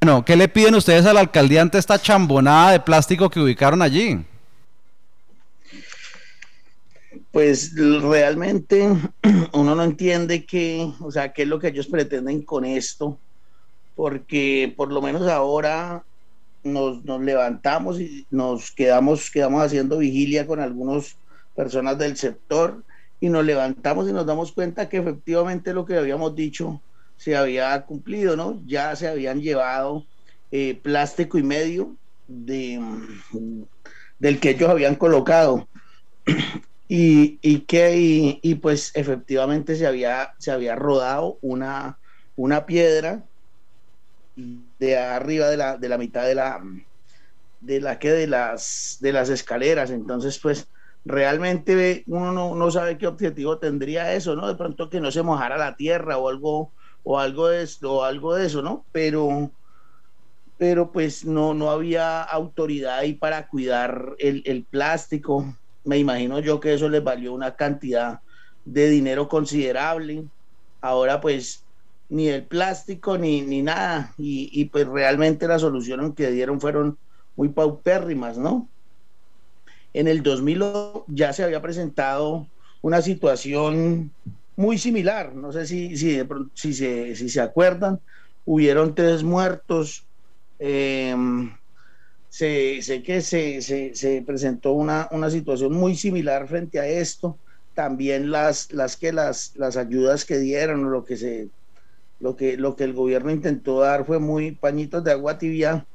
Bueno, ¿qué le piden ustedes a la alcaldía ante esta chambonada de plástico que ubicaron allí? Pues realmente uno no entiende qué, o sea, qué es lo que ellos pretenden con esto, porque por lo menos ahora nos, nos levantamos y nos quedamos, quedamos haciendo vigilia con algunas personas del sector y nos levantamos y nos damos cuenta que efectivamente lo que habíamos dicho se había cumplido, ¿no? Ya se habían llevado eh, plástico y medio de, del que ellos habían colocado. Y, y que, y, pues efectivamente se había, se había rodado una, una piedra de arriba de la, de la mitad de la, de la que de las, de las escaleras. Entonces, pues realmente uno no, no, sabe qué objetivo tendría eso, ¿no? De pronto que no se mojara la tierra o algo, o algo de esto, algo de eso, ¿no? Pero, pero pues no, no había autoridad ahí para cuidar el, el plástico. Me imagino yo que eso les valió una cantidad de dinero considerable. Ahora pues ni el plástico ni, ni nada. Y, y pues realmente las soluciones que dieron fueron muy paupérrimas, ¿no? En el 2000 ya se había presentado una situación muy similar. No sé si, si, si, se, si se acuerdan, hubieron tres muertos. Em, sé, que se, se, se, presentó una, una situación muy similar frente a esto. También las, las que las, las ayudas que dieron, lo que se lo que, lo que el gobierno intentó dar fue muy pañitos de agua tibia.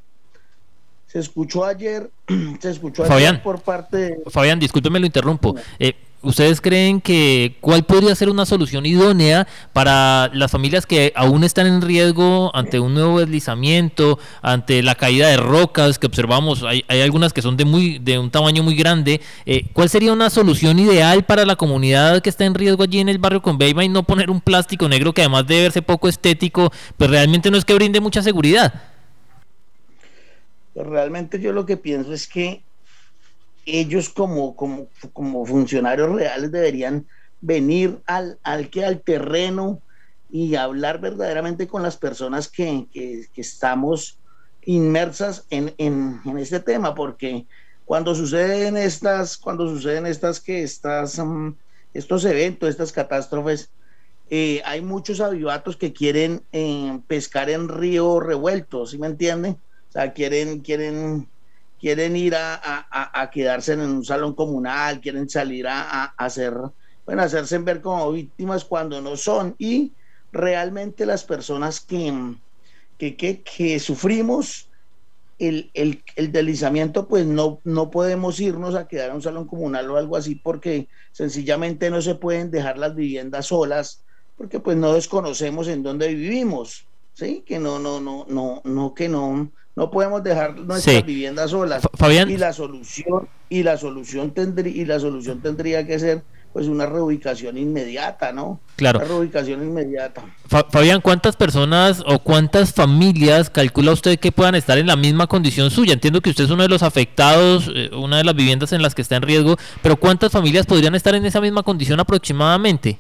Se escuchó ayer, se escuchó ayer por parte de... Fabián, discúlpeme, lo interrumpo. Eh, ¿Ustedes creen que cuál podría ser una solución idónea para las familias que aún están en riesgo ante un nuevo deslizamiento, ante la caída de rocas que observamos? Hay, hay algunas que son de muy de un tamaño muy grande. Eh, ¿Cuál sería una solución ideal para la comunidad que está en riesgo allí en el barrio con Beiba y no poner un plástico negro que además de verse poco estético, pues realmente no es que brinde mucha seguridad? Realmente yo lo que pienso es que ellos como, como, como funcionarios reales deberían venir al, al, que, al terreno y hablar verdaderamente con las personas que, que, estamos inmersas en, en, este tema, porque cuando suceden estas, cuando suceden estas que estas, um, estos eventos, estas catástrofes, eh, hay muchos avivatos que quieren eh, pescar en río revuelto, ¿sí me entienden? O sea, quieren, quieren quieren ir a, quedarse en un salón comunal, quieren salir a, hacer, bueno, hacerse ver como víctimas cuando no son. Y realmente las personas que, que, sufrimos el, el, deslizamiento, pues no, no podemos irnos a quedar en un salón comunal o algo así porque sencillamente no se pueden dejar las viviendas solas porque pues no desconocemos en dónde vivimos, ¿sí? Que no, no, no, no, no, que no, no podemos dejar nuestras viviendas solas. Fabián. Y la solución, y la solución tendría, y la solución tendría que ser pues una reubicación inmediata, ¿no? Claro. Una reubicación inmediata. Fabián, ¿cuántas personas o cuántas familias calcula usted que puedan estar en la misma condición suya? Entiendo que usted es uno de los afectados, eh, una de las viviendas en las que está en riesgo, pero ¿cuántas familias podrían estar en esa misma condición aproximadamente?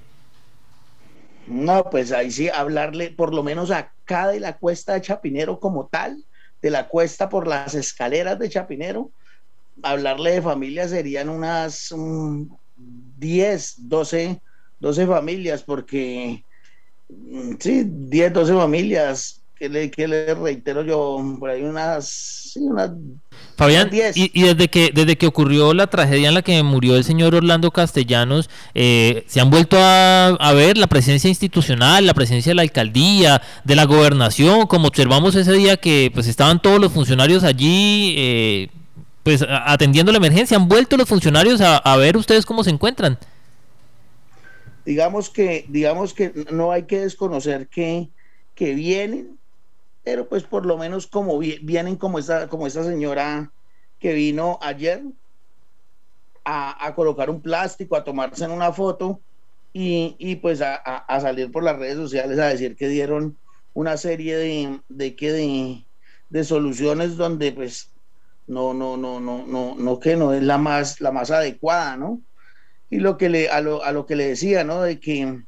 No, pues ahí sí, hablarle por lo menos acá de la cuesta de Chapinero como tal, de la cuesta por las escaleras de Chapinero, hablarle de familias serían unas 10, 12, 12 familias, porque mm, sí, 10, 12 familias, que le, que le reitero yo, por ahí unas, sí, unas Fabián, y, desde que desde que ocurrió la tragedia en la que murió el señor Orlando Castellanos, eh, se han vuelto a, ver la presencia institucional, la presencia de la alcaldía, de la gobernación, como observamos ese día que pues estaban todos los funcionarios allí, eh, pues atendiendo la emergencia. ¿Han vuelto los funcionarios a, a ver ustedes cómo se encuentran? Digamos que digamos que no hay que desconocer que que vienen pero pues por lo menos como vienen como esta, como esta señora que vino ayer a, colocar un plástico, a tomarse en una foto y, pues a, salir por las redes sociales a decir que dieron una serie de, de, de, de soluciones donde pues no, no, no, no, no, no que no es la más, la más adecuada, ¿no? Y lo que le, a lo, a lo que le decía, ¿no? De que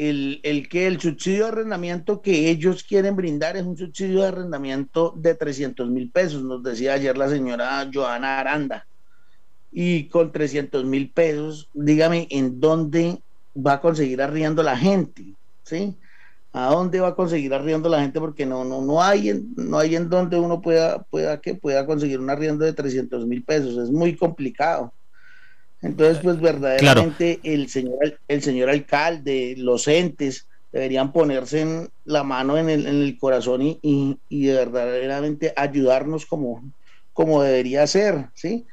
el, el, que el subsidio de arrendamiento que ellos quieren brindar es un subsidio de arrendamiento de 300 mil pesos, nos decía ayer la señora Joana Aranda. Y con 300 mil pesos, dígame en dónde va a conseguir arriendo la gente, ¿sí? ¿A dónde va a conseguir arriendo la gente? Porque no, no, no hay en, no hay en donde uno pueda, pueda, que pueda conseguir un arriendo de 300 mil pesos, es muy complicado. Entonces, pues verdaderamente el, señor, el señor alcalde, los entes, deberían ponerse en la mano en el, en el corazón y, y, y, verdaderamente ayudarnos como, como debería ser, ¿sí?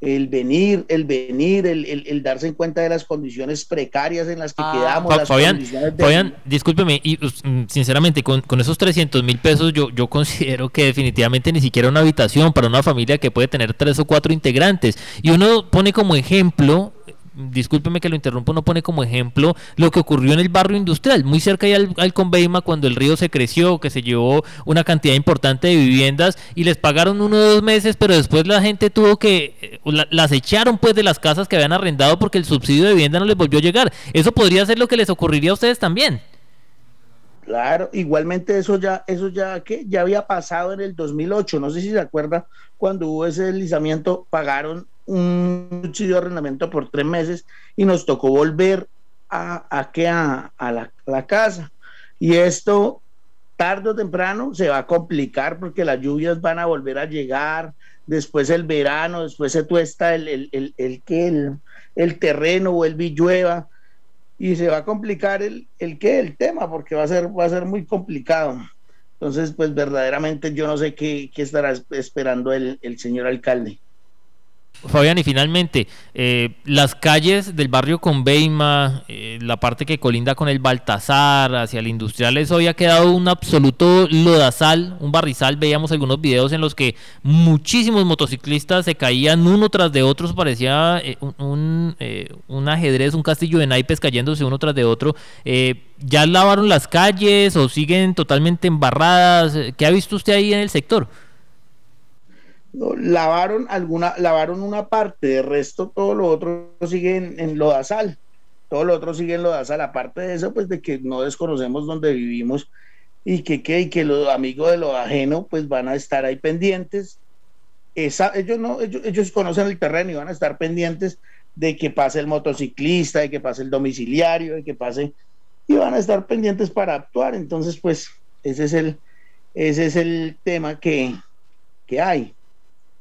El venir, el venir, el, el, darse en cuenta de las condiciones precarias en las que ah, quedamos. Fabián, Fabián, discúlpeme, y mm, sinceramente, con, con esos 300 mil pesos, yo, yo considero que definitivamente ni siquiera una habitación para una familia que puede tener tres o cuatro integrantes. Y uno pone como ejemplo discúlpeme que lo interrumpo, no pone como ejemplo lo que ocurrió en el barrio industrial, muy cerca al, al Conveima, cuando el río se creció, que se llevó una cantidad importante de viviendas y les pagaron uno o dos meses, pero después la gente tuvo que, eh, las echaron pues de las casas que habían arrendado porque el subsidio de vivienda no les volvió a llegar. Eso podría ser lo que les ocurriría a ustedes también. Claro, igualmente eso ya, eso ya que ya había pasado en el 2008, no sé si se acuerda, cuando hubo ese deslizamiento, pagaron un subsidio de arrendamiento por tres meses y nos tocó volver a, a, a, la, la, casa. Y esto tarde o temprano se va a complicar porque las lluvias van a volver a llegar, después el verano, después se tuesta el, el, el, el, el, el terreno o el villueva y se va a complicar el, el qué, el tema, porque va a ser, va a ser muy complicado. Entonces, pues verdaderamente yo no sé qué, qué estará esperando el, el señor alcalde. Fabián, y finalmente, eh, las calles del barrio Conveima, eh, la parte que colinda con el Baltasar, hacia el industrial, eso había quedado un absoluto lodazal, un barrizal. Veíamos algunos videos en los que muchísimos motociclistas se caían uno tras de otro, parecía eh, un, un, ajedrez, un castillo de naipes cayéndose uno tras de otro. ¿Ya lavaron las calles o siguen totalmente embarradas? ¿Qué ha visto usted ahí en el sector? Lavaron alguna, lavaron una parte, de resto todo lo otro sigue en, en lodazal, todo lo otro sigue en lodazal, aparte de eso, pues de que no desconocemos dónde vivimos y que, que, que los amigos de lo ajeno pues van a estar ahí pendientes. Esa, ellos no, ellos, ellos conocen el terreno y van a estar pendientes de que pase el motociclista, de que pase el domiciliario, de que pase, y van a estar pendientes para actuar. Entonces, pues, ese es el, ese es el tema que, que hay.